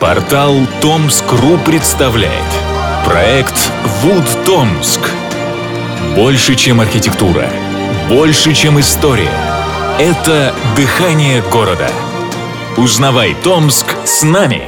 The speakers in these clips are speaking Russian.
Портал Томск.ру представляет Проект Вуд Томск Больше, чем архитектура Больше, чем история Это дыхание города Узнавай Томск с нами!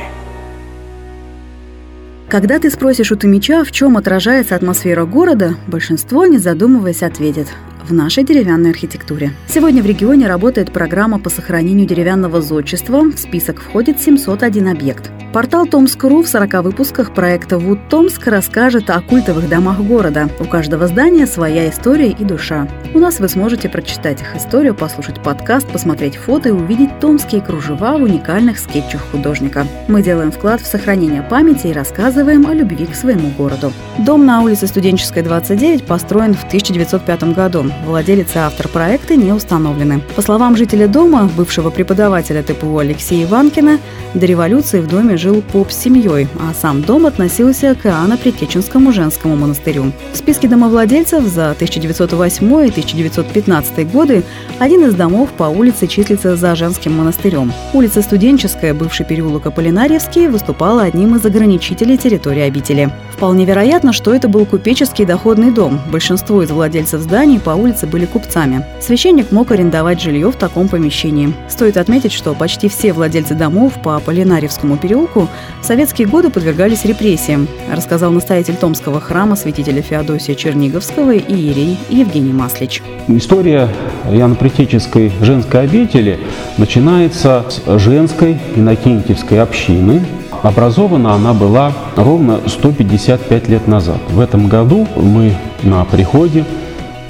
Когда ты спросишь у Томича, в чем отражается атмосфера города, большинство, не задумываясь, ответит в нашей деревянной архитектуре. Сегодня в регионе работает программа по сохранению деревянного зодчества. В список входит 701 объект. Портал Томск.ру в 40 выпусках проекта «Вуд Томск» расскажет о культовых домах города. У каждого здания своя история и душа. У нас вы сможете прочитать их историю, послушать подкаст, посмотреть фото и увидеть томские кружева в уникальных скетчах художника. Мы делаем вклад в сохранение памяти и рассказываем о любви к своему городу. Дом на улице Студенческой, 29 построен в 1905 году. Владелец и автор проекта не установлены. По словам жителя дома, бывшего преподавателя ТПУ Алексея Иванкина, до революции в доме жил поп с семьей, а сам дом относился к Иоанно-Притеченскому женскому монастырю. В списке домовладельцев за 1908 и 1915 годы один из домов по улице числится за женским монастырем. Улица Студенческая, бывший переулок Аполлинарьевский, выступала одним из ограничителей территории обители. Вполне вероятно, что это был купеческий доходный дом. Большинство из владельцев зданий по улице были купцами. Священник мог арендовать жилье в таком помещении. Стоит отметить, что почти все владельцы домов по Аполлинарьевскому переулку в советские годы подвергались репрессиям, рассказал настоятель Томского храма святителя Феодосия Черниговского и иерей Евгений Маслич. История Яно-Притеческой женской обители начинается с женской инокентьевской общины, Образована она была ровно 155 лет назад. В этом году мы на приходе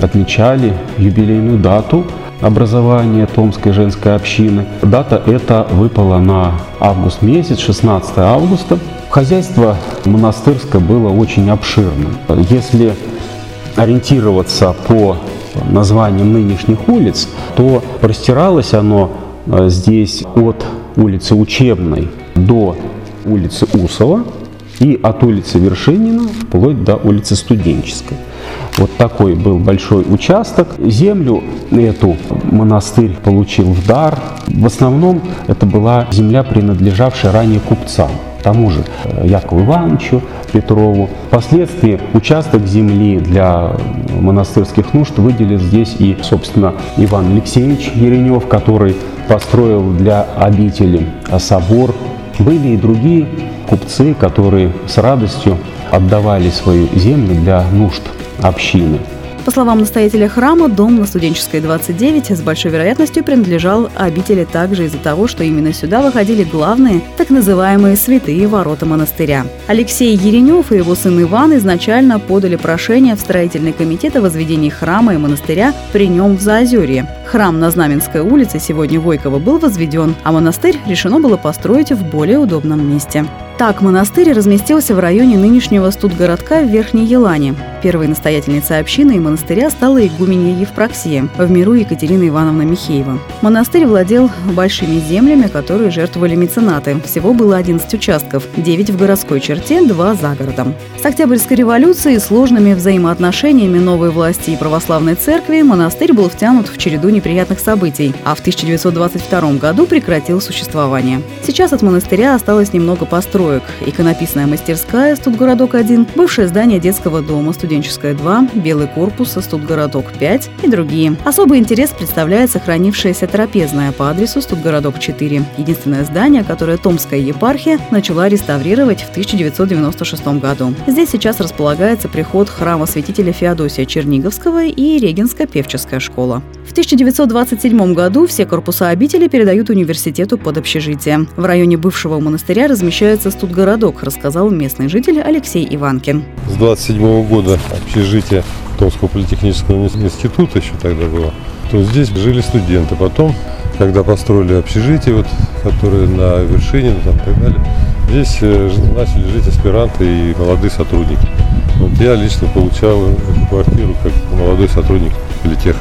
отмечали юбилейную дату образования Томской женской общины. Дата эта выпала на август месяц, 16 августа. Хозяйство монастырское было очень обширным. Если ориентироваться по названиям нынешних улиц, то простиралось оно э, здесь от улицы Учебной до улицы Усова и от улицы Вершинина вплоть до улицы Студенческой. Вот такой был большой участок. Землю эту монастырь получил в дар. В основном это была земля, принадлежавшая ранее купцам тому же э, Якову Ивановичу Петрову. Впоследствии участок земли для монастырских нужд выделил здесь и, собственно, Иван Алексеевич Еренев, который построил для обители собор. Были и другие купцы, которые с радостью отдавали свою землю для нужд общины. По словам настоятеля храма, дом на Студенческой 29 с большой вероятностью принадлежал обители также из-за того, что именно сюда выходили главные, так называемые святые ворота монастыря. Алексей Еренев и его сын Иван изначально подали прошение в строительный комитет о возведении храма и монастыря при нем в Заозерье. Храм на Знаменской улице сегодня Войкова был возведен, а монастырь решено было построить в более удобном месте. Так, монастырь разместился в районе нынешнего студгородка в Верхней Елане. Первой настоятельницей общины и монастыря стала игуменья Евпроксия, в миру Екатерина Ивановна Михеева. Монастырь владел большими землями, которые жертвовали меценаты. Всего было 11 участков, 9 в городской черте, 2 за городом. С Октябрьской революцией сложными взаимоотношениями новой власти и православной церкви монастырь был втянут в череду неприятных событий, а в 1922 году прекратил существование. Сейчас от монастыря осталось немного построек. Иконописная мастерская «Студгородок-1», бывшее здание детского дома «Студенческая 2», белый корпус «Студгородок-5» и другие. Особый интерес представляет сохранившаяся трапезная по адресу «Студгородок-4», единственное здание, которое Томская епархия начала реставрировать в 1996 году. Здесь сейчас располагается приход храма святителя Феодосия Черниговского и Регенско-певческая школа. В 1927 году все корпуса обители передают университету под общежитие. В районе бывшего монастыря размещается студгородок, рассказал местный житель Алексей Иванкин. С 27 года общежитие Томского политехнического института еще тогда было, то здесь жили студенты. Потом, когда построили общежитие, вот, которые на вершине ну, там, и так далее, здесь э, начали жить аспиранты и молодые сотрудники. Вот я лично получал квартиру как молодой сотрудник политеха.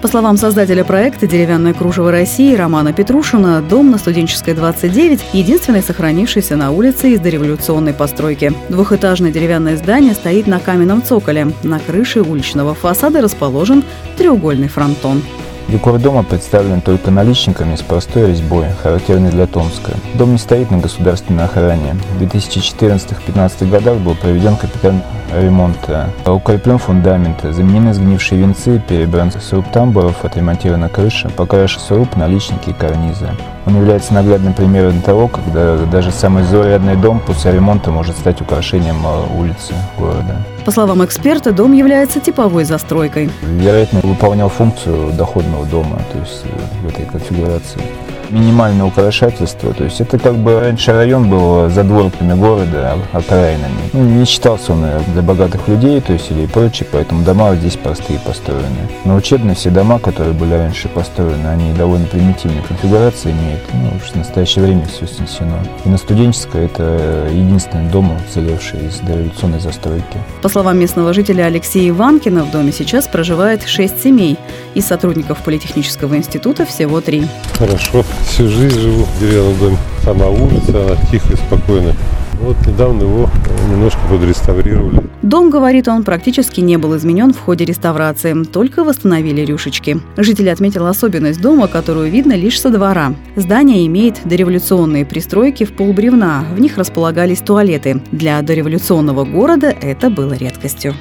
По словам создателя проекта «Деревянное кружево России» Романа Петрушина, дом на Студенческой 29 – единственный сохранившийся на улице из дореволюционной постройки. Двухэтажное деревянное здание стоит на каменном цоколе. На крыше уличного фасада расположен треугольный фронтон. Декор дома представлен только наличниками с простой резьбой, характерной для Томска. Дом не стоит на государственной охране. В 2014-2015 годах был проведен капитальный ремонт. Укреплен фундамент, заменены сгнившие венцы, перебран сруб тамбуров, отремонтирована крыша, покрашен сруб, наличники и карнизы. Он является наглядным примером того, когда даже самый заурядный дом после ремонта может стать украшением э, улицы города. По словам эксперта, дом является типовой застройкой. Вероятно, выполнял функцию доходного дома, то есть э, в этой конфигурации минимальное украшательство. То есть это как бы раньше район был за дворками города, окраинами. Ну, не считался он для богатых людей, то есть или прочее, поэтому дома здесь простые построены. Но учебные все дома, которые были раньше построены, они довольно примитивные конфигурации имеют. Ну, уж в настоящее время все снесено. И на студенческой это единственный дом, уцелевший из дореволюционной застройки. По словам местного жителя Алексея Иванкина, в доме сейчас проживает шесть семей. Из сотрудников Политехнического института всего три. Хорошо всю жизнь живу в деревянном доме. Сама улица, она тихая, спокойная. Вот недавно его немножко подреставрировали. Дом, говорит он, практически не был изменен в ходе реставрации, только восстановили рюшечки. Житель отметил особенность дома, которую видно лишь со двора. Здание имеет дореволюционные пристройки в полбревна, в них располагались туалеты. Для дореволюционного города это было редкостью.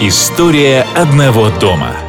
История одного дома –